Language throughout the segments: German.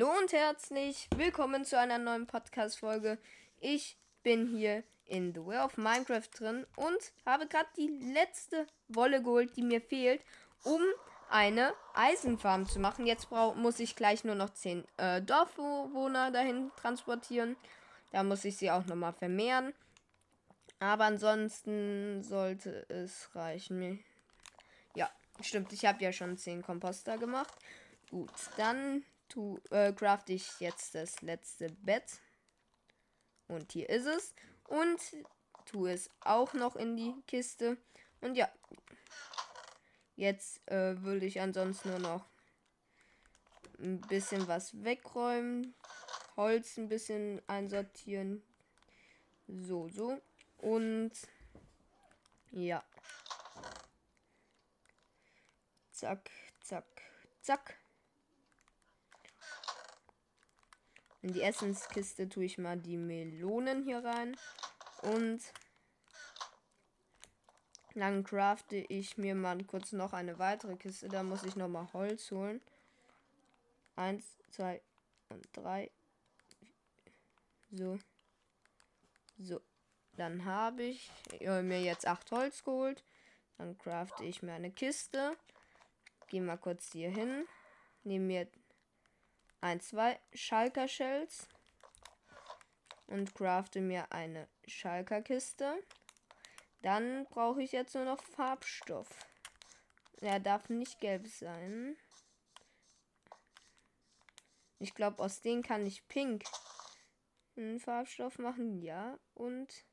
Hallo und herzlich willkommen zu einer neuen Podcast-Folge. Ich bin hier in The Way of Minecraft drin und habe gerade die letzte Wolle geholt, die mir fehlt, um eine Eisenfarm zu machen. Jetzt muss ich gleich nur noch 10 äh, Dorfbewohner dahin transportieren. Da muss ich sie auch nochmal vermehren. Aber ansonsten sollte es reichen. Ja, stimmt. Ich habe ja schon 10 Komposter gemacht. Gut, dann tu, äh, craft ich jetzt das letzte Bett. Und hier ist es. Und tue es auch noch in die Kiste. Und ja. Jetzt äh, würde ich ansonsten nur noch ein bisschen was wegräumen. Holz ein bisschen einsortieren. So, so. Und ja. Zack, zack, zack. In die Essenskiste tue ich mal die Melonen hier rein. Und dann crafte ich mir mal kurz noch eine weitere Kiste. Da muss ich noch mal Holz holen. Eins, zwei und drei. So. So. Dann habe ich mir jetzt acht Holz geholt. Dann crafte ich mir eine Kiste. Gehe mal kurz hier hin. Nehme mir ein, zwei Schalker Shells und crafte mir eine Schalker Kiste. Dann brauche ich jetzt nur noch Farbstoff. Er darf nicht gelb sein. Ich glaube, aus denen kann ich pink einen Farbstoff machen. Ja. Und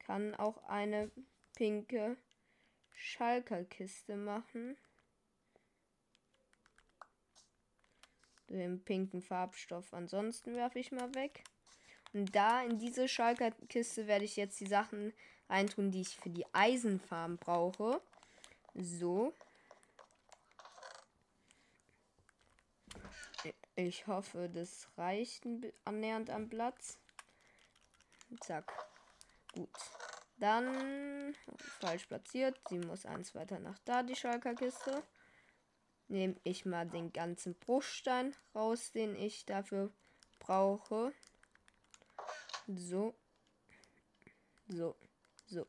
kann auch eine pinke Schalker-Kiste machen. Den pinken Farbstoff. Ansonsten werfe ich mal weg. Und da in diese Schalker-Kiste werde ich jetzt die Sachen reintun, die ich für die Eisenfarben brauche. So. Ich hoffe, das reicht annähernd am Platz. Zack. Gut. Dann falsch platziert. Sie muss eins weiter nach da, die Schalker-Kiste. Nehme ich mal den ganzen Bruchstein raus, den ich dafür brauche. So. So. So.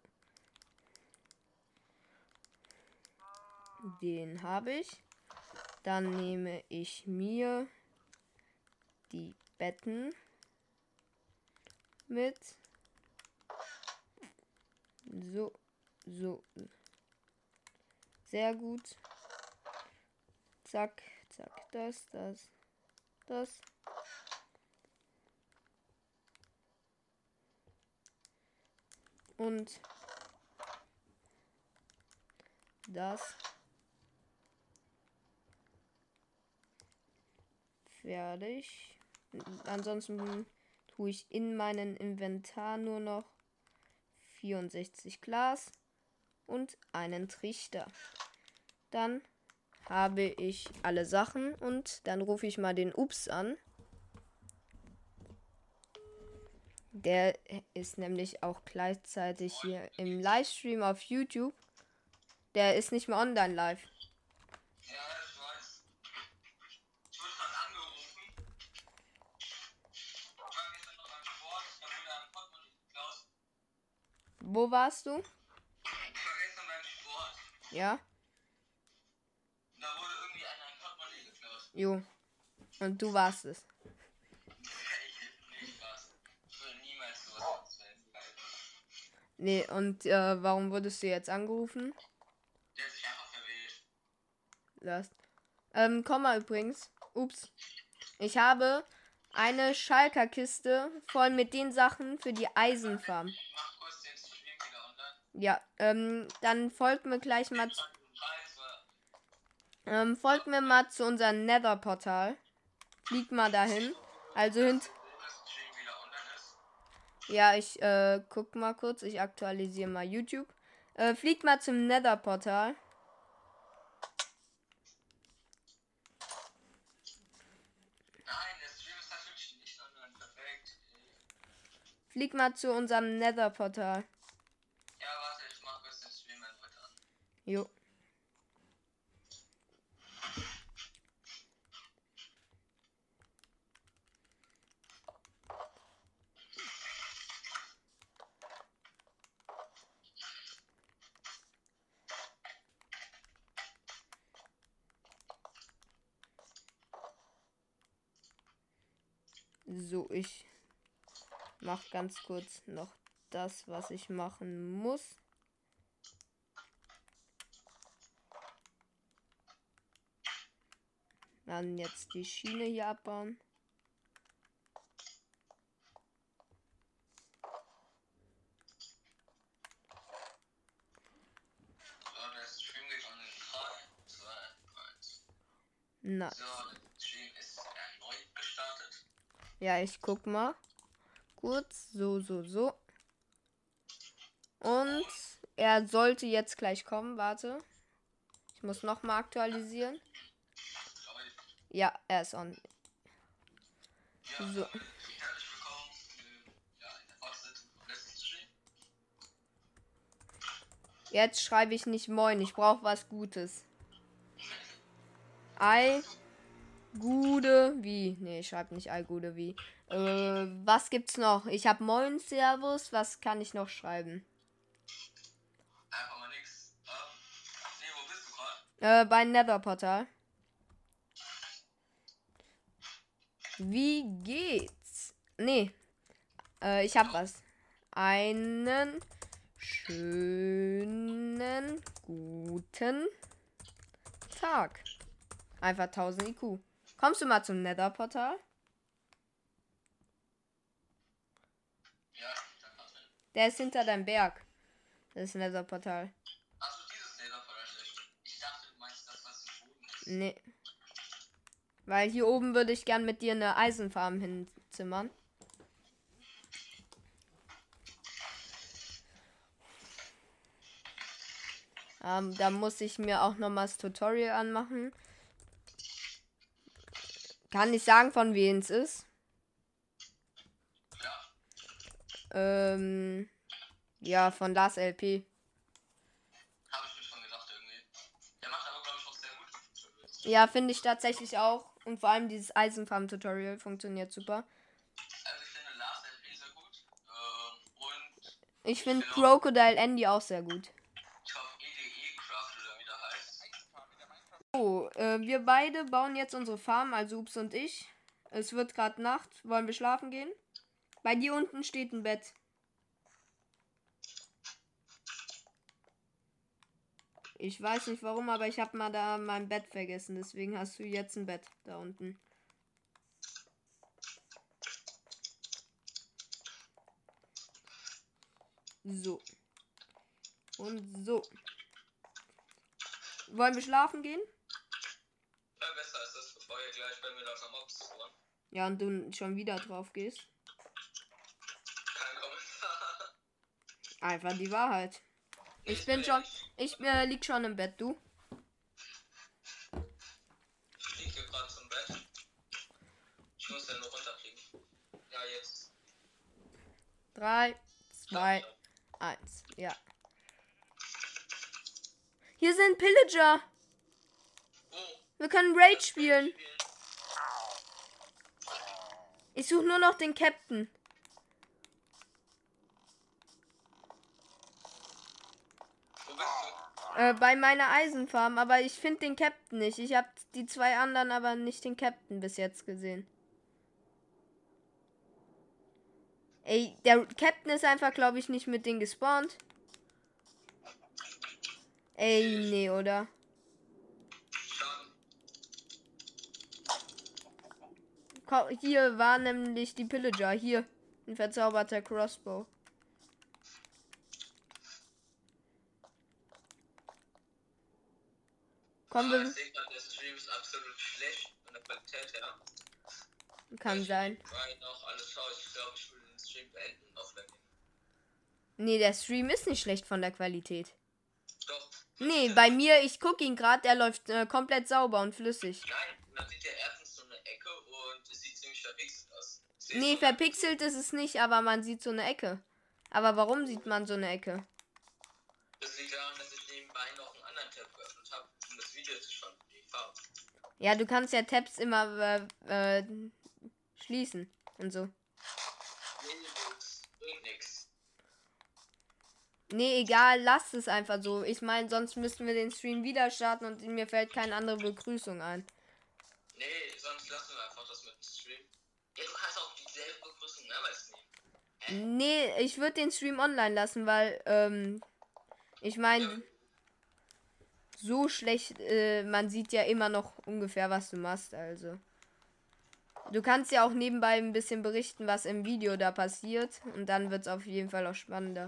Den habe ich. Dann nehme ich mir die Betten mit. So, so. Sehr gut. Zack, zack, das, das, das. Und das. Fertig. Ansonsten tue ich in meinen Inventar nur noch 64 Glas und einen Trichter. Dann habe ich alle Sachen und dann rufe ich mal den Ups an. Der ist nämlich auch gleichzeitig hier im Livestream auf YouTube. Der ist nicht mehr online live. Ja, ich weiß. Ich wurde gerade angerufen. Ich war gestern noch am Sport, da wurde ein Portemonnaie geklaut. Wo warst du? Ich war gestern beim Sport. Ja. Jo. Und du warst es. Nee, und äh, warum wurdest du jetzt angerufen? Der hat sich einfach verwählt. Last. Ähm, komm mal übrigens. Ups. Ich habe eine Schalker-Kiste voll mit den Sachen für die Eisenfarm. Ja, ähm, dann folgt mir gleich mal. Ähm, folgt mir mal zu unserem Nether-Portal. Fliegt mal dahin. Also hint ja, ich äh, guck mal kurz. Ich aktualisiere mal YouTube. Äh, fliegt mal zum Nether-Portal. Flieg mal zu unserem Nether-Portal. Ja, warte, ich mach kurz den Stream einfach an. Jo. So, ich mach ganz kurz noch das, was ich machen muss. Dann jetzt die Schiene hier abbauen. So, der Stream geht an in 3, 2, 1. Na, So, ja, ich guck mal. Kurz, so, so, so. Und er sollte jetzt gleich kommen. Warte. Ich muss noch mal aktualisieren. Ja, er ist on. So. Jetzt schreibe ich nicht Moin, ich brauche was Gutes. Ei, Gude, wie? Nee, ich schreibe nicht Ei, Gude, wie. Äh, was gibt's noch? Ich habe Moin, Servus, was kann ich noch schreiben? Einfach mal nix. Ähm, nee, wo bist du gerade? Äh, bei Nether-Portal. Wie geht's? Nee. Äh, ich hab was. Einen schönen guten Tag. Einfach 1000 IQ. Kommst du mal zum Nether-Portal? Ja. Der ist hinter deinem Berg. Das Nether-Portal. Achso, dieses vielleicht. Ich dachte, du meinst das, was im Boden ist. Nee. Weil hier oben würde ich gern mit dir eine Eisenfarm hinzimmern. Ähm, da muss ich mir auch nochmal das Tutorial anmachen. Kann nicht sagen, von wem es ist. Ja, Ähm, ja, von Lars LP. habe ich mir schon gedacht irgendwie. Der macht aber, glaube ich, auch sehr gut. Ja, finde ich tatsächlich auch. Und vor allem dieses Eisenfarm-Tutorial funktioniert super. Also, ich finde Lars LP sehr gut. Ähm, und Ich finde Crocodile Andy auch sehr gut. Äh, wir beide bauen jetzt unsere Farm, also Ups und ich. Es wird gerade Nacht. Wollen wir schlafen gehen? Bei dir unten steht ein Bett. Ich weiß nicht warum, aber ich habe mal da mein Bett vergessen. Deswegen hast du jetzt ein Bett da unten. So. Und so. Wollen wir schlafen gehen? Das, ihr gleich bei mir langsam Mobs spawnen. Ja, und du schon wieder drauf gehst. Kein Kommentar. Einfach die Wahrheit. Ich bin schon. Ich äh, lieg schon im Bett, du. Ich lieg hier gerade zum Bett. Ich muss ja nur runterfliegen. Ja, jetzt. 3, 2, 1. Ja. Hier sind Pillager. Wir können Raid spielen. Ich suche nur noch den Captain. Äh, bei meiner Eisenfarm, aber ich finde den Captain nicht. Ich habe die zwei anderen, aber nicht den Captain bis jetzt gesehen. Ey, der Captain ist einfach, glaube ich, nicht mit denen gespawnt. Ey, nee, oder? Hier war nämlich die Pillager. Hier. Ein verzauberter Crossbow. Komm, wir. der Stream ist absolut schlecht von der Qualität her. Kann sein. Nee, der Stream ist nicht schlecht von der Qualität. Doch. Nee, bei mir, ich gucke ihn gerade, der läuft äh, komplett sauber und flüssig. Nein, Nee, verpixelt ist es nicht, aber man sieht so eine Ecke. Aber warum sieht man so eine Ecke? Das liegt daran, dass ich nebenbei noch einen anderen Tab geöffnet habe, um das Video zu schauen. Ja, du kannst ja Tabs immer äh, äh, schließen und so. Nee, egal, lass es einfach so. Ich meine, sonst müssten wir den Stream wieder starten und mir fällt keine andere Begrüßung ein. Nee, Nee, ich würde den Stream online lassen, weil, ähm, ich meine, so schlecht, äh, man sieht ja immer noch ungefähr, was du machst, also. Du kannst ja auch nebenbei ein bisschen berichten, was im Video da passiert. Und dann wird es auf jeden Fall auch spannender.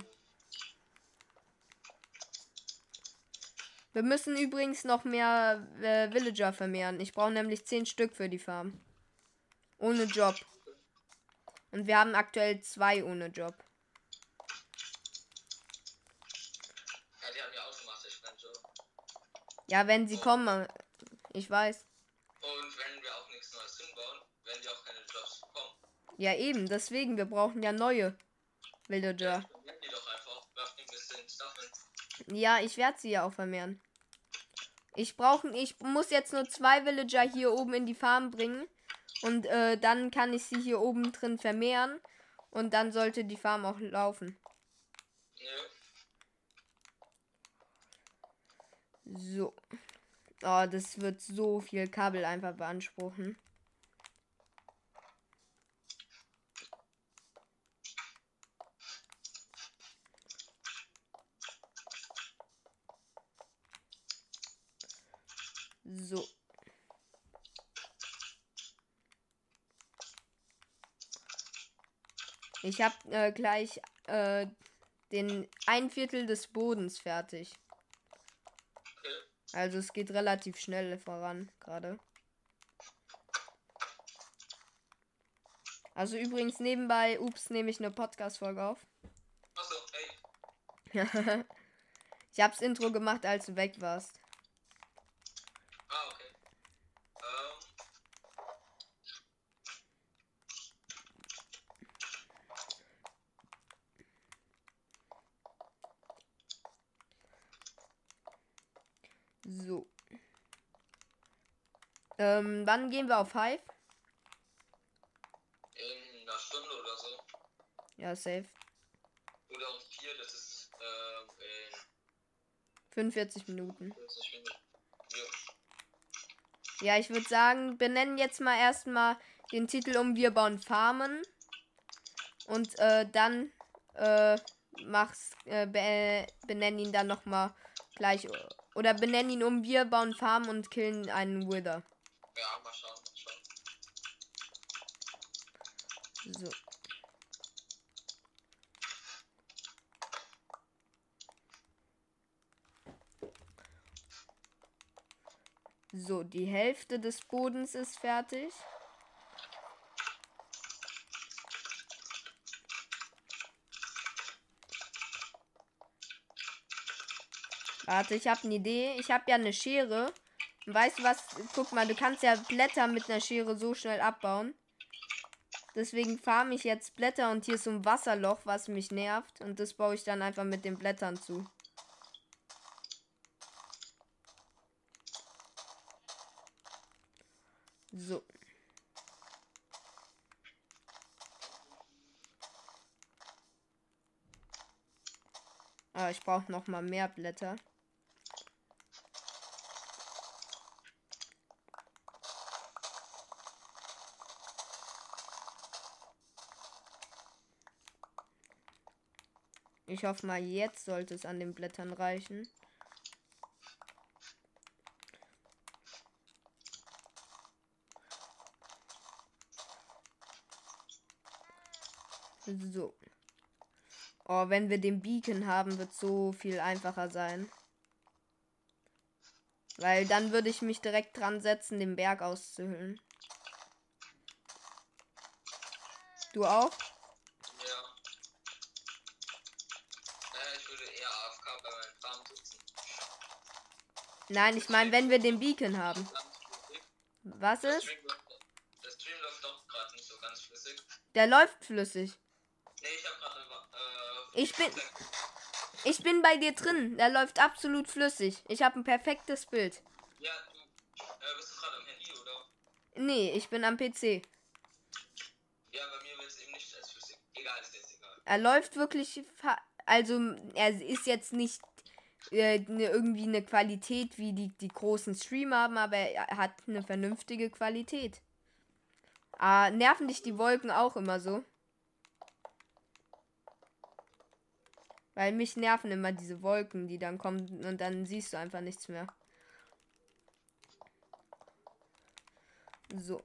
Wir müssen übrigens noch mehr äh, Villager vermehren. Ich brauche nämlich 10 Stück für die Farm. Ohne Job. Und wir haben aktuell zwei ohne Job. Ja, die haben ja automatisch keinen Job. Ja, wenn sie kommen. Ich weiß. Und wenn wir auch nichts Neues hinbauen, werden die auch keine Jobs bekommen. Ja, eben. Deswegen, wir brauchen ja neue Villager. Ja, ich werde sie ja auch vermehren. Ich brauche, ich muss jetzt nur zwei Villager hier oben in die Farm bringen. Und äh, dann kann ich sie hier oben drin vermehren. Und dann sollte die Farm auch laufen. Nö. So. Oh, das wird so viel Kabel einfach beanspruchen. So. Ich habe äh, gleich äh, den ein Viertel des Bodens fertig. Also es geht relativ schnell voran gerade. Also übrigens nebenbei, ups, nehme ich eine Podcast-Folge auf. Achso, hey. ich hab's Intro gemacht, als du weg warst. Ah, okay. Ähm. So. Ähm, wann gehen wir auf Hive? In einer Stunde oder so. Ja, safe. Oder um vier, das ist ähm, in 45 Minuten. 40 Minuten. Ja. Ja, ich würde sagen, benennen jetzt mal erstmal den Titel um Wir bauen Farmen. Und äh, dann äh, mach's, äh, be benennen ihn dann nochmal gleich. Oder benennen ihn um Wir bauen Farmen und killen einen Wither. Ja, mal schauen, mal schauen. So. So, die Hälfte des Bodens ist fertig. Warte, ich habe eine Idee. Ich habe ja eine Schere. Weißt du was? Guck mal, du kannst ja Blätter mit einer Schere so schnell abbauen. Deswegen farme ich jetzt Blätter und hier ist so ein Wasserloch, was mich nervt. Und das baue ich dann einfach mit den Blättern zu. So. Ah, ich brauche noch mal mehr Blätter. Ich hoffe mal, jetzt sollte es an den Blättern reichen. So. Oh, wenn wir den Beacon haben, wird so viel einfacher sein. Weil dann würde ich mich direkt dran setzen, den Berg auszuhöhlen. Du auch? Ja. Naja, ich würde eher AFK bei meinem Farm sitzen. Nein, ich meine, wenn wir den Beacon haben. Was Der ist? Stream läuft- Der Stream läuft doch gerade nicht so ganz flüssig. Der läuft flüssig. Nee, ich habe gerade äh, Ich bin, ich bin bei dir drin. Der läuft absolut flüssig. Ich habe ein perfektes Bild. Ja, du äh, bist du gerade am Handy, oder? Nee, ich bin am PC. Ja, bei mir wird es eben nicht als flüssig. Egal, ist jetzt egal. Er läuft wirklich. Also, er ist jetzt nicht äh, ne, irgendwie eine Qualität, wie die, die großen Streamer haben, aber er hat eine vernünftige Qualität. Ah, nerven dich die Wolken auch immer so? Weil mich nerven immer diese Wolken, die dann kommen und dann siehst du einfach nichts mehr. So.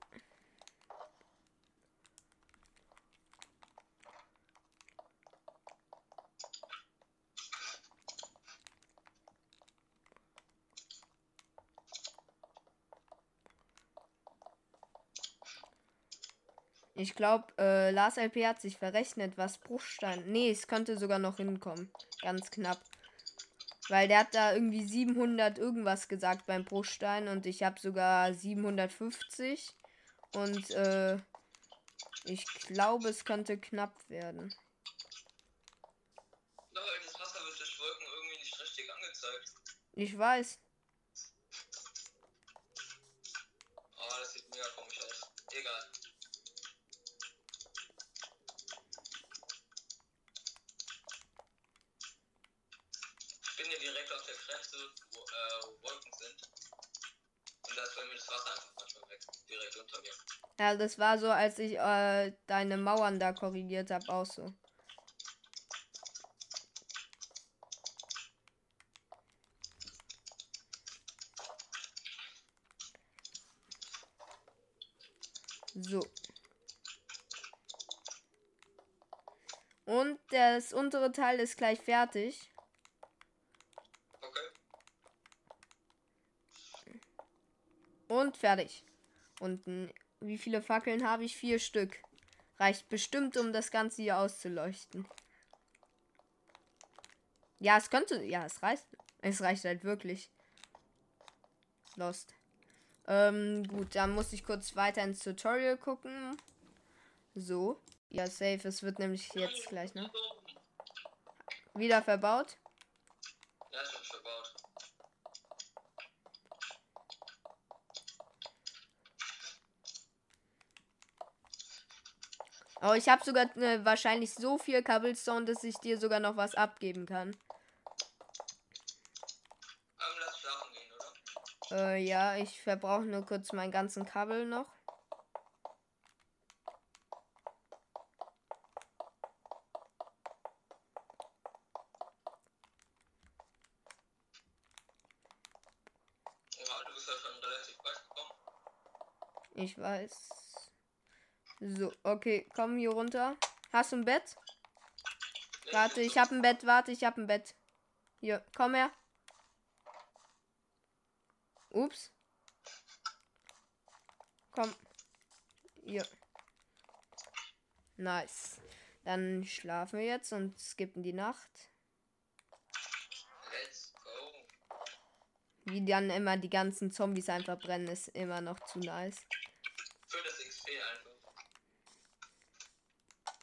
Ich glaube, äh, Lars LP hat sich verrechnet, was Bruchstein. Nee, es könnte sogar noch hinkommen. Ganz knapp. Weil der hat da irgendwie 700 irgendwas gesagt beim Bruchstein und ich habe sogar 750. Und äh, ich glaube, es könnte knapp werden. Lol, das Wasser wird durch Wolken irgendwie nicht richtig angezeigt. Ich weiß. Oh, das sieht mega komisch aus. Egal. Ich bin hier direkt auf der Grenze, wo äh, Wolken sind. Und da ist bei mir das Wasser einfach manchmal weg. Direkt unter mir. Ja, das war so, als ich äh, deine Mauern da korrigiert habe, auch so. So. Und das untere Teil ist gleich fertig. Okay. Und fertig. Unten. Wie viele Fackeln habe ich? Vier Stück. Reicht bestimmt, um das Ganze hier auszuleuchten. Ja, es könnte. Ja, es reicht. Es reicht halt wirklich. Lost. Ähm, gut, dann muss ich kurz weiter ins Tutorial gucken. So. Ja, safe. Es wird nämlich jetzt gleich, ne? Wieder verbaut. Ja, ist schon verbaut. Aber ich habe sogar äh, wahrscheinlich so viel Cobblestone, dass ich dir sogar noch was abgeben kann. Gehen? Äh, ja, ich verbrauche nur kurz meinen ganzen Kabel noch. Ja, du bist ja schon relativ weit gekommen. Ich weiß. So, okay, komm hier runter. Hast du ein Bett? Warte, ich hab ein Bett, warte, ich hab ein Bett. Hier, komm her. Ups. Komm. Hier. Nice. Dann schlafen wir jetzt und skippen die Nacht. Let's go. Wie dann immer die ganzen Zombies einfach brennen, ist immer noch zu nice. Für das XP einfach.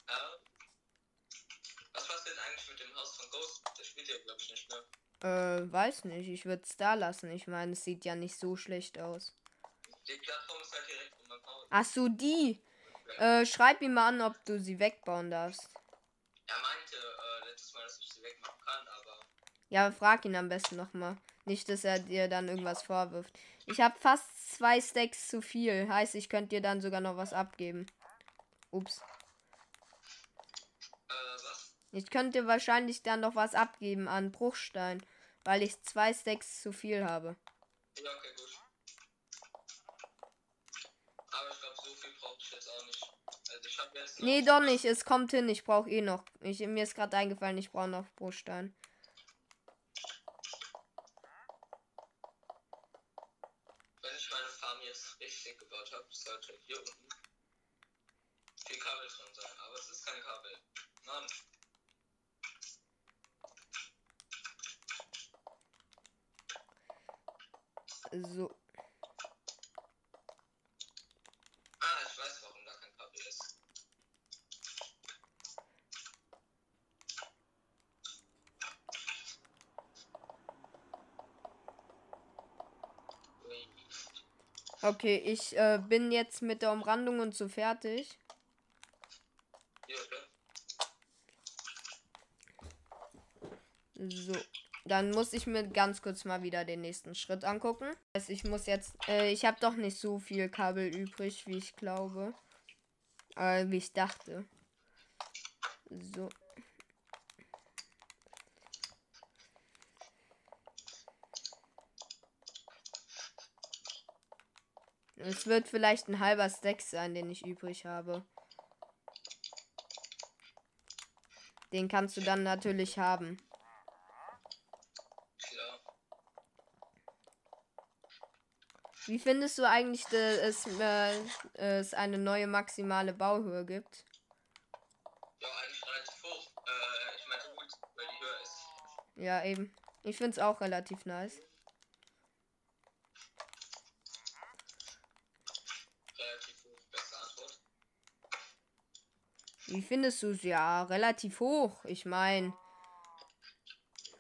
Ja. Was war's denn eigentlich mit dem Haus von Ghost? Das spielt ja, glaube ich, nicht mehr. Äh, weiß nicht. Ich würde es da lassen. Ich meine, es sieht ja nicht so schlecht aus. Die Plattform ist halt direkt um. Ach so, die. Äh, schreib ihm mal an, ob du sie wegbauen darfst. Er meinte äh, letztes Mal, dass ich sie wegmachen kann, aber Ja, frag ihn am besten nochmal. Nicht, dass er dir dann irgendwas vorwirft. Ich habe fast zwei Stacks zu viel. Heißt, ich könnte dir dann sogar noch was abgeben. Ups. äh, was? Ich könnte dir wahrscheinlich dann noch was abgeben an Bruchstein, weil ich zwei Stacks zu viel habe. Ja, okay, gut. Aber ich glaube, so viel brauche ich jetzt auch nicht. Also ich habe jetzt. Nee, doch nicht. Es kommt hin. Ich brauche eh noch. Ich, mir ist gerade eingefallen, ich brauche noch Bruchstein. Wenn ich meine Farm jetzt richtig gebaut habe, sollte hier unten viel Kabel drin sein. Aber es ist kein Kabel. Mann. So. Ah, ich weiß, warum da kein Kabel ist. Okay, ich äh, bin jetzt mit der Umrandung und so fertig. So. Dann muss ich mir ganz kurz mal wieder den nächsten Schritt angucken. Also ich muss jetzt. Äh, ich habe doch nicht so viel Kabel übrig, wie ich glaube. Äh, wie ich dachte. So. Es wird vielleicht ein halber Stack sein, den ich übrig habe. Den kannst du dann natürlich haben. Wie findest du eigentlich, dass es, äh, es eine neue maximale Bauhöhe gibt? Ja, eigentlich relativ hoch. Äh, ich meinte gut, weil die höher ist. Ja, eben. Ich finde es auch relativ nice. Relativ hoch. Beste Antwort. Wie findest du es? Ja, relativ hoch. Ich meine,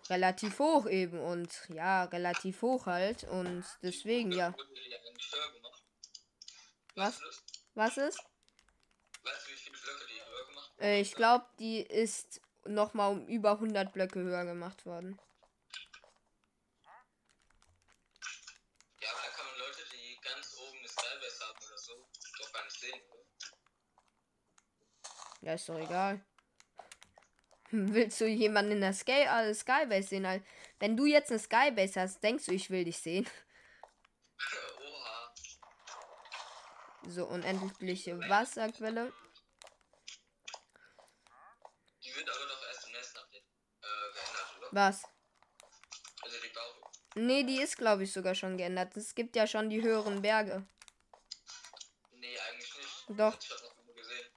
relativ hoch eben. Und ja, relativ hoch halt. Und deswegen, ja. Was? Das? Was ist? Weißt du, wie viele Blöcke die höher gemacht Äh, ich glaube, die ist nochmal um über 100 Blöcke höher gemacht worden. Ja, aber da kann man Leute, die ganz oben eine Skybase haben oder so, doch gar nicht sehen? Ja, ist doch egal. Willst du jemanden in der Sky äh, Skybase sehen? Wenn du jetzt eine Skybase hast, denkst du, ich will dich sehen. Oha. So, unendliche Wasserquelle. Die wird aber doch erst im nächsten Update äh, geändert, oder? Was? Also die Bauhöhe. Nee, die ist, glaube ich, sogar schon geändert. Es gibt ja schon die höheren Berge. Nee, eigentlich nicht. Doch. Ich hab noch nie gesehen.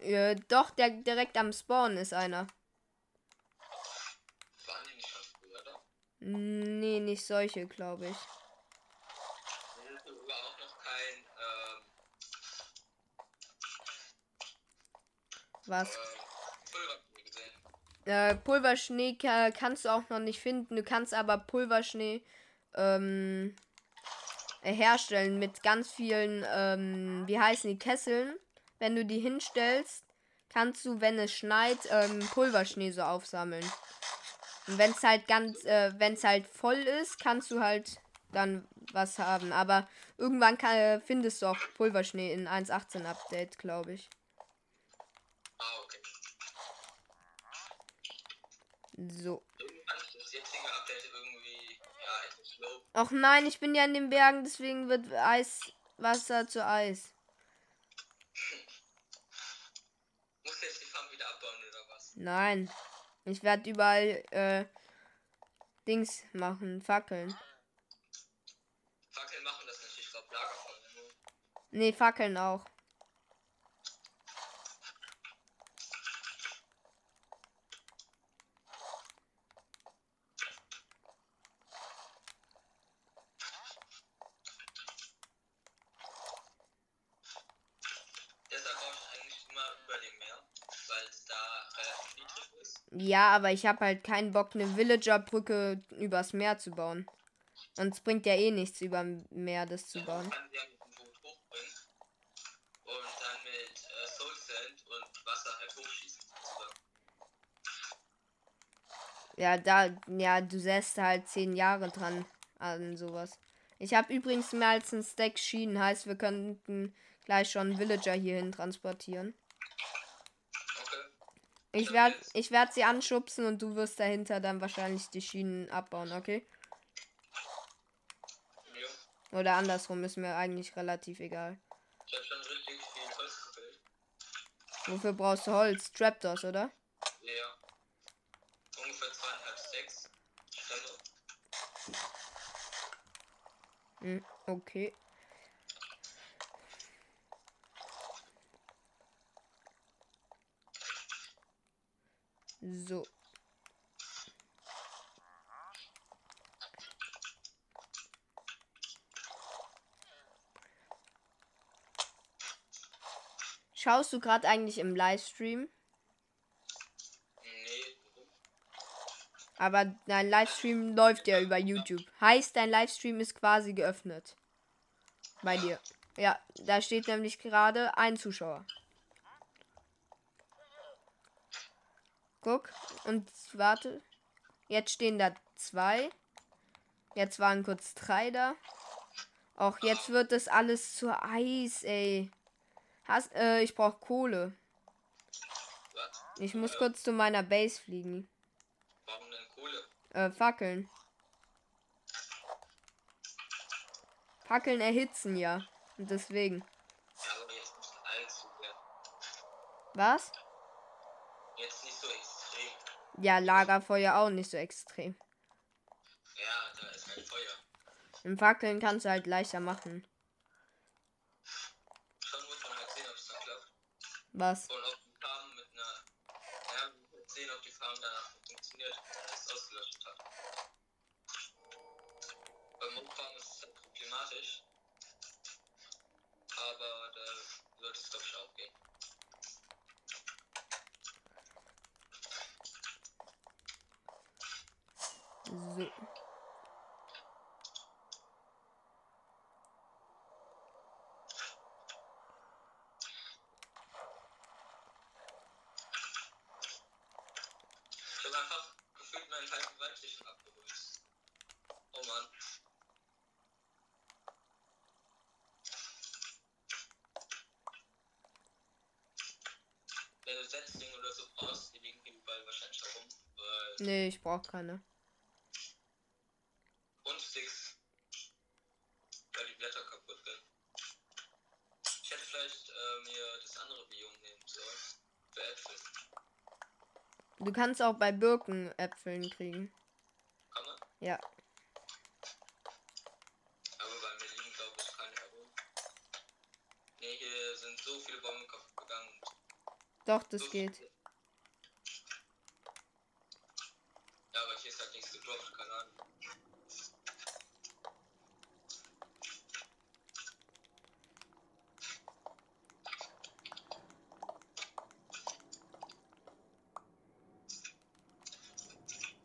Äh, doch, der direkt am Spawn ist einer. Waren die nicht schon früher da? Nee, nicht solche, glaube ich. War auch noch kein, Was? äh, Pulverschnee ka kannst du auch noch nicht finden. Du kannst aber Pulverschnee ähm, äh, herstellen mit ganz vielen, ähm, wie heißen die, Kesseln. Wenn du die hinstellst, kannst du, wenn es schneit, ähm, Pulverschnee so aufsammeln. Und wenn es halt ganz, äh, wenn es halt voll ist, kannst du halt dann was haben. Aber irgendwann kann, äh, findest du auch Pulverschnee in 1.18 Update, glaube ich. Ah, okay. So. Ach nein, ich bin ja in den Bergen, deswegen wird Eiswasser zu Eis. Muss jetzt die Farm wieder abbauen oder was? Nein. Ich werde überall äh, Dings machen, Fackeln. Fackeln machen das nicht, ich glaube Lagerfeuer. Nee, Fackeln auch. Deshalb brauche ich eigentlich immer über dem Meer, weil es da relativ niedrig ist. Ja, aber ich habe halt keinen Bock, eine Villager-Brücke übers Meer zu bauen. Und es bringt ja eh nichts, über Meer das zu bauen. Ja äh, halt. Ja, da, ja, du säst halt zehn Jahre dran an sowas. Ich habe übrigens mehr als ein Stack Schienen, heißt, wir könnten gleich schon Villager hierhin transportieren. Ich werde ich werd sie anschubsen und du wirst dahinter dann wahrscheinlich die Schienen abbauen, okay? Jo. Oder andersrum ist mir eigentlich relativ egal. Ich habe schon richtig viel Holz gefällt. Wofür brauchst du Holz? Trapdoors, oder? Ja. Ungefähr zweieinhalb. Stämme. Hm, okay. So. Schaust du gerade eigentlich im Livestream? Aber dein Livestream läuft ja über YouTube. Heißt, dein Livestream ist quasi geöffnet. Bei dir. Ja, da steht nämlich gerade ein Zuschauer. Guck. Und warte. Jetzt stehen da zwei. Jetzt waren kurz drei da. Auch jetzt wird das alles zu Eis, ey. Hast, äh, ich brauche Kohle. Ich muss kurz zu meiner Base fliegen. Warum denn Kohle? Äh, Fackeln. Fackeln erhitzen ja. Und deswegen. Was? Jetzt nicht so extrem. Ja, Lagerfeuer auch nicht so extrem. Ja, da ist halt Feuer. Im Fackeln kannst du halt leichter machen. Schon muss man halt sehen, ob es dann klappt. Was? Und ob die Farm mit einer. Ja, wir müssen sehen, ob die Farm danach funktioniert, wenn er es ausgelöscht hat. Bei Monkfarm ist es halt problematisch. Aber da wird es, glaube ich, auch gehen. So. Ich habe einfach gefühlt meinen halben Waldtisch schon abgeholt. Oh Mann. Wenn du Setzlinge oder so brauchst, die liegen überall wahrscheinlich herum. Weil Nee, ich brauche keine. Und Sticks. Weil die Blätter kaputt gehen. Ich hätte vielleicht äh, mir das andere Biom nehmen sollen. Für Äpfel. Du kannst auch bei Birken Äpfeln kriegen. Kann man? Ja. Aber bei mir liegen glaube ich keine herum. Ne, hier sind so viele Bäume kaputt gegangen. Doch, das so geht. viele- Ja, aber hier ist halt nichts gedroppt, keine Ahnung.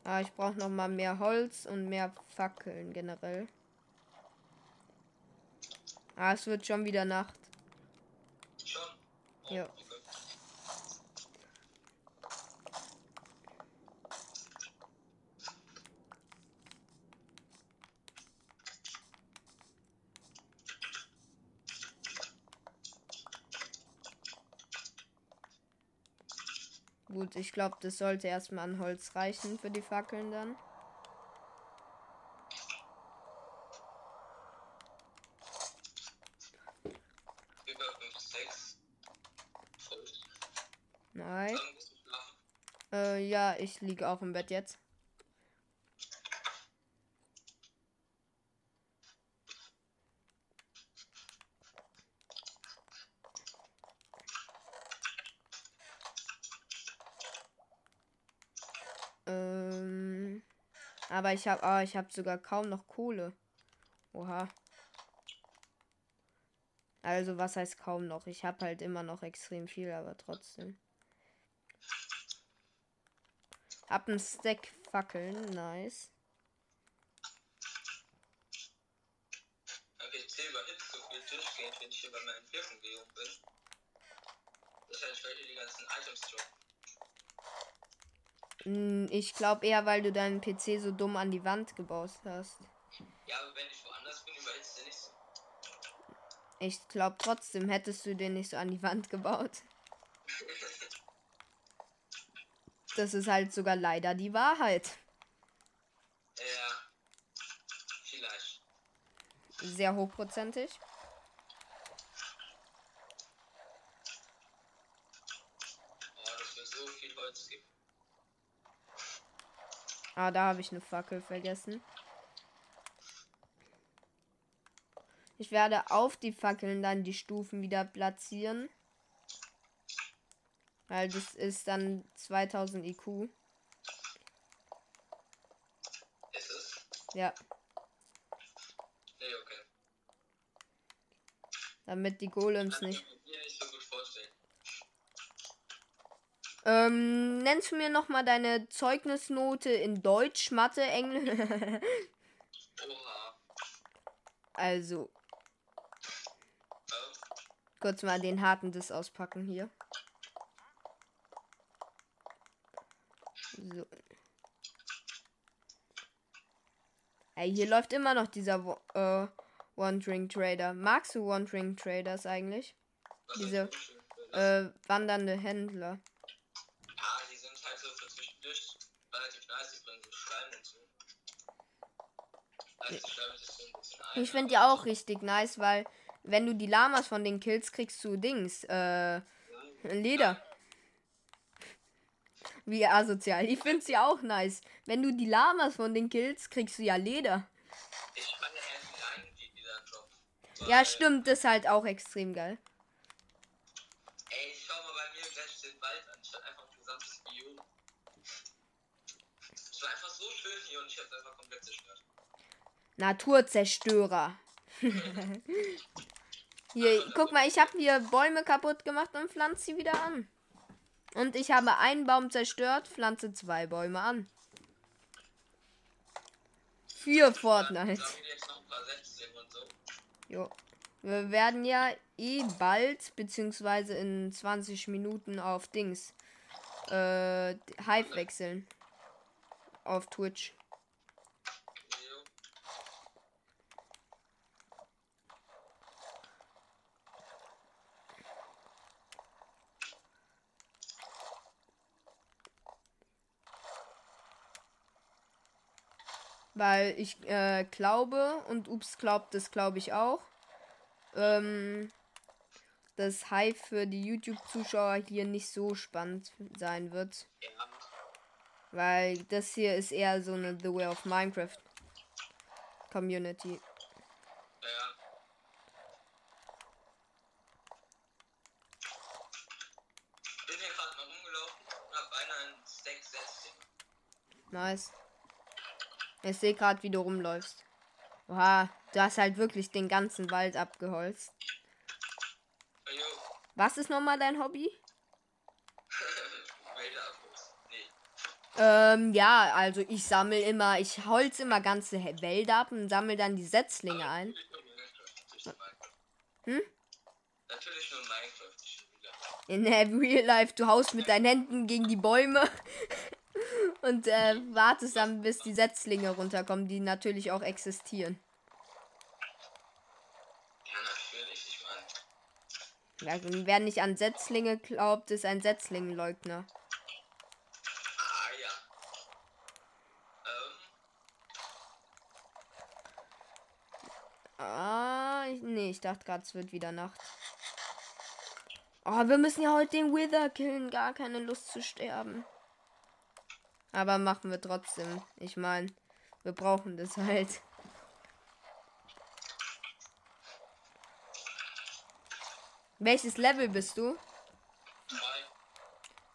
Ah, ich brauche noch mal mehr Holz und mehr Fackeln generell. Ah, es wird schon wieder Nacht. Schon? Oh, Ja. Okay. Ich glaube, das sollte erstmal an Holz reichen für die Fackeln dann. Über 5, 6. Voll. Nein. Äh, ja, ich liege auch im Bett jetzt. Ich habe, ah, ich habe sogar kaum noch Kohle. Oha. Also was heißt kaum noch? Ich habe halt immer noch extrem viel, aber trotzdem. Hab ein Stack Fackeln, nice. Mein PC überhitzt so viel durchgehend, wenn ich hier bei meinen Birkengeum bin. Wahrscheinlich, weil hier die ganzen Items droppen. Hm, Ich glaube eher, weil du deinen PC so dumm an die Wand gebaut hast. Ja, aber wenn ich woanders bin, überhitzt der nicht so. Ich glaube trotzdem hättest du den nicht so an die Wand gebaut. Das ist halt sogar leider die Wahrheit. ja. Vielleicht. Sehr hochprozentig. Oh, das wird so viel Holz geben. Ah, da habe ich eine Fackel vergessen. Ich werde auf die Fackeln dann die Stufen wieder platzieren. Weil das ist dann 2000 IQ. Ist es? Ja, Nee, okay. damit die Golems nicht. mir nicht so gut vorstellen. Ähm, nennst du mir nochmal deine Zeugnisnote in Deutsch, Mathe, Englisch? Also, kurz mal den harten Diss auspacken hier. So. Ey, hier läuft immer noch dieser äh, One-Drink Trader. Magst du One-Drink Traders eigentlich? Diese? Äh, wandernde Händler. Ja, die sind halt so für zwischendurch relativ nice, die bringen so Schleim und so. Also die Schleim ist so ein bisschen ein. Ich finde die auch richtig nice, weil wenn du die Lamas von den Kills kriegst du Dings, äh, Leder. Wie asozial. Ich finde sie auch nice. Wenn du die Lamas von den Kills kriegst du ja Leder. Ich fand ja stimmt, das ist halt auch extrem geil. Ey, schau mal bei mir gleich den Wald an. Ich hatte einfach ein gesamtes Biom. Es war einfach so schön hier und ich hab's einfach komplett zerstört. Naturzerstörer. hier, guck mal, ich habe hier Bäume kaputt gemacht und pflanze sie wieder an. Und ich habe einen Baum zerstört, pflanze zwei Bäume an. Für Fortnite. Jo. Wir werden ja eh bald, beziehungsweise in 20 Minuten auf Dings, äh, Hive wechseln. Auf Twitch. Weil ich äh, glaube, und Ups glaubt das, glaube ich auch, ähm, dass Hive für die YouTube-Zuschauer hier nicht so spannend sein wird. Ja. Weil das hier ist eher so eine The Way of Minecraft Community. Ja. Bin hier gerade mal rumgelaufen und hab beinahe einen Stack Setzlinge. Nice. Ich sehe gerade, wie du rumläufst. Oha, du hast halt wirklich den ganzen Wald abgeholzt. Was ist nochmal dein Hobby? Ähm, ja, also ich sammle immer, ich holz immer ganze Wälder ab und sammle dann die Setzlinge ein. Hm? Natürlich nur Minecraft. In Real Life, du haust mit deinen Händen gegen die Bäume und äh, wartest dann, bis die Setzlinge runterkommen, die natürlich auch existieren. Ja, natürlich, ich meine. Ja, wer nicht an Setzlinge glaubt, ist ein Setzlingleugner. Ah, ja. Ähm, Ah, ich, nee, ich dachte gerade, es wird wieder Nacht. Oh, wir müssen ja heute den Wither killen. Gar keine Lust zu sterben. Aber machen wir trotzdem. Ich meine, wir brauchen das halt. Welches Level bist du?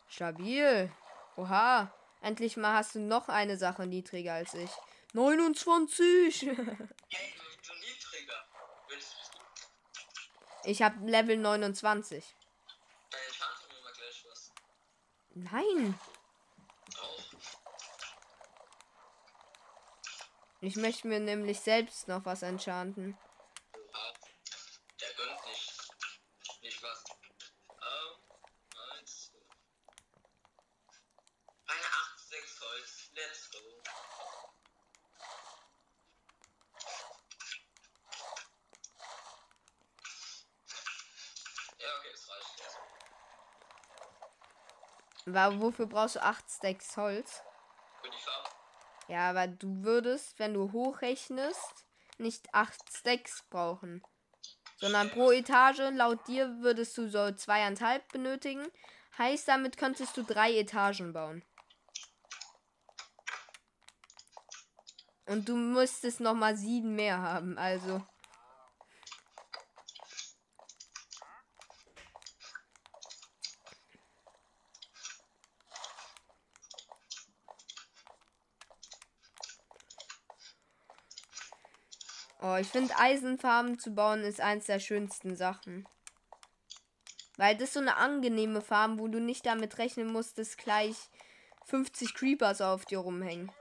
Stabil. Oha. Endlich mal hast du noch eine Sache niedriger als ich. 29. Hey, du, du Niedriger. Willst bist du? ich habe Level 29. Dann enchante mir mal gleich was. Nein. Ich möchte mir nämlich selbst noch was enchanten. Oha. Der gönnt nicht. Nicht was. Ähm, eins. Eine 8, 6 Holz. Let's go. Ja, okay, das reicht jetzt. Wa- Wofür brauchst du 8 Stacks Holz? Ja, aber du würdest, wenn du hochrechnest, nicht 8 Stacks brauchen. Sondern pro Etage, laut dir, würdest du so zweieinhalb benötigen. Heißt, damit könntest du drei Etagen bauen. Und du müsstest noch mal sieben mehr haben, also. Oh, ich finde Eisenfarben zu bauen ist eins der schönsten Sachen. Weil das so eine angenehme Farm, wo du nicht damit rechnen musst, dass gleich 50 Creepers auf dir rumhängen.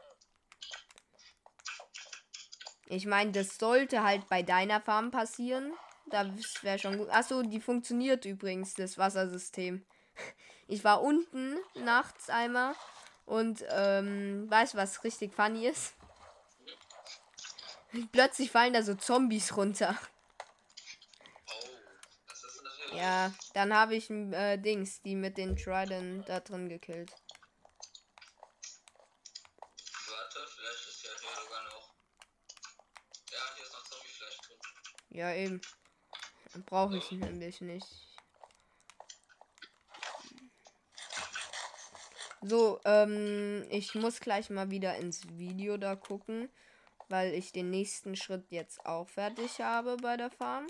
Ich meine, das sollte halt bei deiner Farm passieren. Da wäre schon gut. Achso, die funktioniert übrigens, das Wassersystem. Ich war unten nachts einmal und ähm, weißt du, was richtig funny ist? Plötzlich fallen da so Zombies runter. Oh, Ja, dann habe ich äh, Dings, die mit den Trident da drin gekillt. Warte, vielleicht ist ja hier sogar noch. Ja, hier ist noch Zombiefleisch drin. Ja, eben. Brauche ich nämlich nicht. So, ähm, ich muss gleich mal wieder ins Video da gucken, weil ich den nächsten Schritt jetzt auch fertig habe bei der Farm.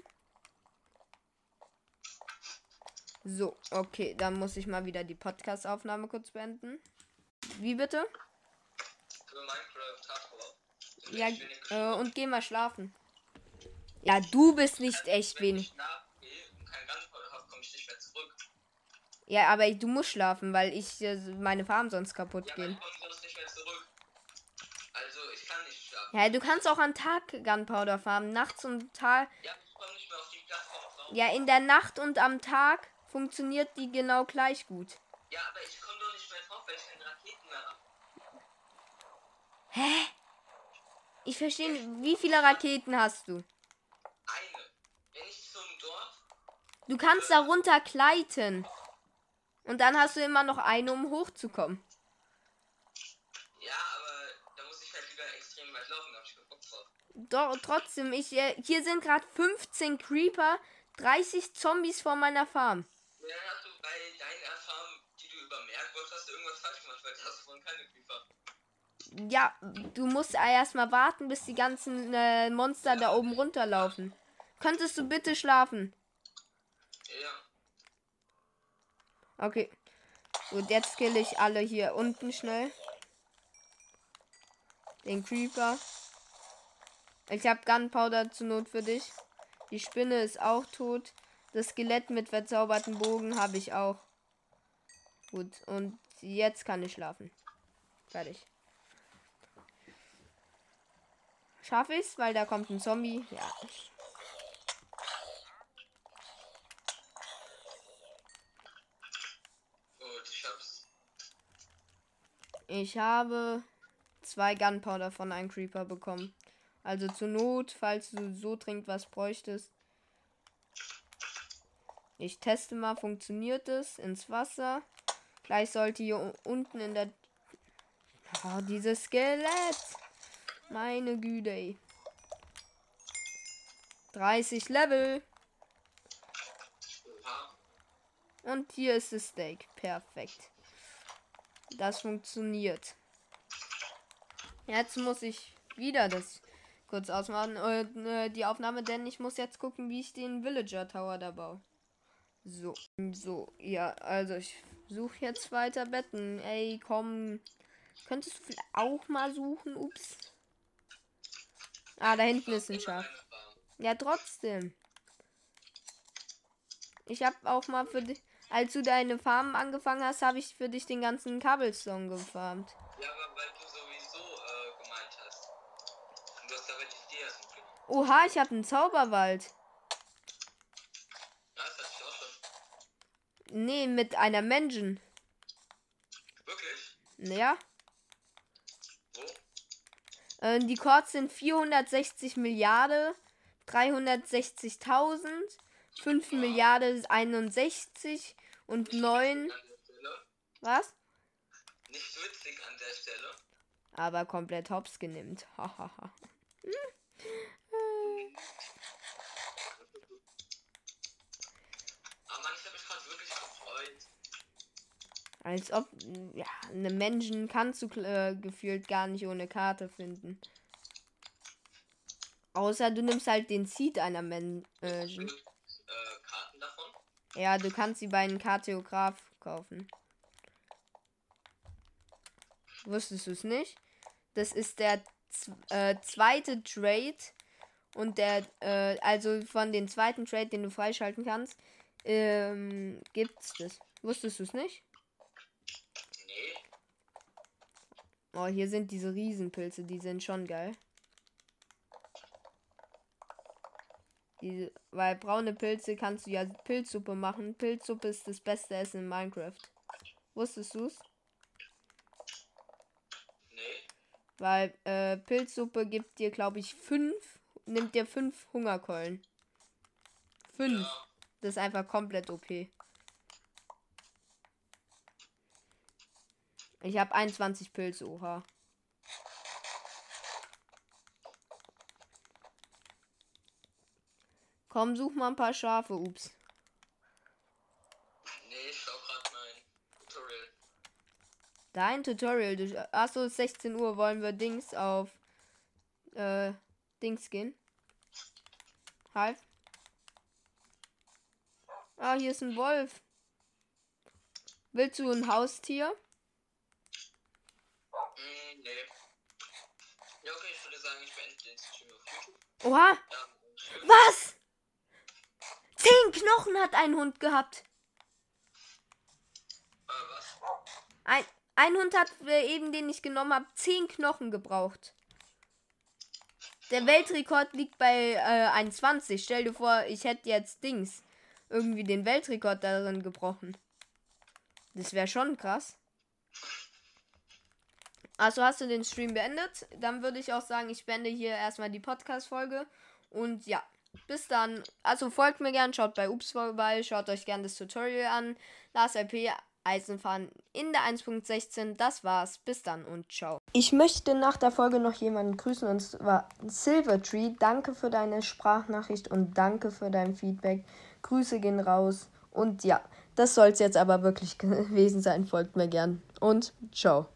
So, okay, dann muss ich mal wieder die Podcast-Aufnahme kurz beenden. Wie bitte? Für Minecraft Hardcore. Ja, echt äh, und geh mal schlafen. Ja, du bist nicht echt Wenn wenig. ich ich. Ja, aber du musst schlafen, weil ich äh, meine Farm sonst kaputt Ja, gehen. ich komme sonst nicht mehr zurück. Also, ich kann nicht schlafen. Ja, du kannst auch am Tag Gunpowder farmen, nachts und Tag. Ja, ich komme nicht mehr auf die Plattform drauf. Ja, in der Nacht und am Tag funktioniert die genau gleich gut. Ja, aber ich komme doch nicht mehr drauf, weil ich keine Raketen mehr habe. Hä? Ich verstehe wie viele Raketen hast du? Eine. Wenn ich zum Dorf. Du kannst da runter gleiten. Und dann hast du immer noch eine, um hochzukommen. Ja, aber da muss ich halt wieder extrem weit laufen, da habe ich keinen Bock drauf. Doch, trotzdem, ich, äh, hier sind gerade 15 Creeper, 30 Zombies vor meiner Farm. Ja, hast du bei deinen Erfahrungen, die du über Meergott hast, irgendwas falsch gemacht, weil da hast du vorhin keine Creeper. Ja, du musst erstmal warten, bis die ganzen äh, Monster da oben runterlaufen. Könntest du bitte schlafen? Ja. Okay. Gut, jetzt kill ich alle hier unten schnell. Den Creeper. Ich habe Gunpowder zur Not für dich. Die Spinne ist auch tot. Das Skelett mit verzauberten Bogen habe ich auch. Gut, und jetzt kann ich schlafen. Fertig. Schaffe ich's, weil da kommt ein Zombie. Ja. Gut, ich hab's. Ich habe zwei Gunpowder von einem Creeper bekommen. Also zur Not, falls du so dringend was bräuchtest. Ich teste mal, funktioniert es ins Wasser. Gleich sollte hier unten in der... Oh, dieses Skelett. Meine Güte. ey. 30 Level. Und hier ist das Steak. Perfekt. Das funktioniert. Jetzt muss ich wieder das kurz ausmachen, äh, die Aufnahme, denn ich muss jetzt gucken, wie ich den Villager Tower da baue. So, so, ja, also ich suche jetzt weiter Betten. Ey, komm. Könntest du auch mal suchen? Ups. Ah, da hinten ist ein Schaf. Ja, trotzdem. Ich habe auch mal für dich, als du deine Farmen angefangen hast, habe ich für dich den ganzen Cobblestone gefarmt. Ja, aber weil du sowieso äh, gemeint hast. Und du hast aber die Idee erst mitgenommen. Oha, ich habe einen Zauberwald. Ja. Nee, mit einer Menschen. Wirklich? Ja. Wo? Äh, die Chords sind 460 Milliarden, 360.000, 5 Milliarden 61 und 9. Der Stelle. Was? Nicht witzig an der Stelle. Aber komplett hops genimmt. Hahaha. Aber Mann, ich habe mich gerade wirklich gefreut. Als ob, ja, eine Menschen kannst du äh, gefühlt gar nicht ohne Karte finden. Außer du nimmst halt den Seed einer Menschen. Äh, Karten davon? Ja, du kannst sie bei einem Kartograf kaufen. Wusstest du es nicht? Das ist der äh, zweite Trade und der, äh, also von den zweiten Trade, den du freischalten kannst, ähm, gibt's das. Wusstest du es nicht? Nee. Oh, hier sind diese Riesenpilze, die sind schon geil. Diese, weil braune Pilze kannst du ja Pilzsuppe machen. Pilzsuppe ist das beste Essen in Minecraft. Wusstest du's? Nee. Weil äh, Pilzsuppe gibt dir, glaube ich, fünf, nimmt dir fünf Hungerkeulen. Fünf. Ja. Das ist einfach komplett OP. Ich habe 21 Pilze, oha. Komm, such mal ein paar Schafe, ups. Nee, ich schau grad mein Tutorial. Dein Tutorial. Du, achso, 16 Uhr wollen wir Dings auf äh, Dings gehen. Halb. Ah, hier ist ein Wolf. Willst du ein Haustier? Mm, nee. Ja, okay, ich würde sagen, ich beende den Stream auf YouTube. Oha! Ja. Was? Zehn Knochen hat ein Hund gehabt. Äh, was? Ein, ein Hund hat äh, eben, den ich genommen habe, zehn Knochen gebraucht. Der Weltrekord liegt bei äh, 21. Stell dir vor, ich hätte jetzt Dings irgendwie den Weltrekord darin gebrochen. Das wäre schon krass. Also hast du den Stream beendet? Dann würde ich auch sagen, ich beende hier erstmal die Podcast-Folge. Und ja, bis dann. Also folgt mir gern, schaut bei Ups vorbei, schaut euch gern das Tutorial an. Lars LP Eisenfahren in der 1.16. Das war's. Bis dann und ciao. Ich möchte nach der Folge noch jemanden grüßen und zwar Silvertree. Danke für deine Sprachnachricht und danke für dein Feedback. Grüße gehen raus. Und ja, das soll's jetzt aber wirklich gewesen sein. Folgt mir gern und ciao.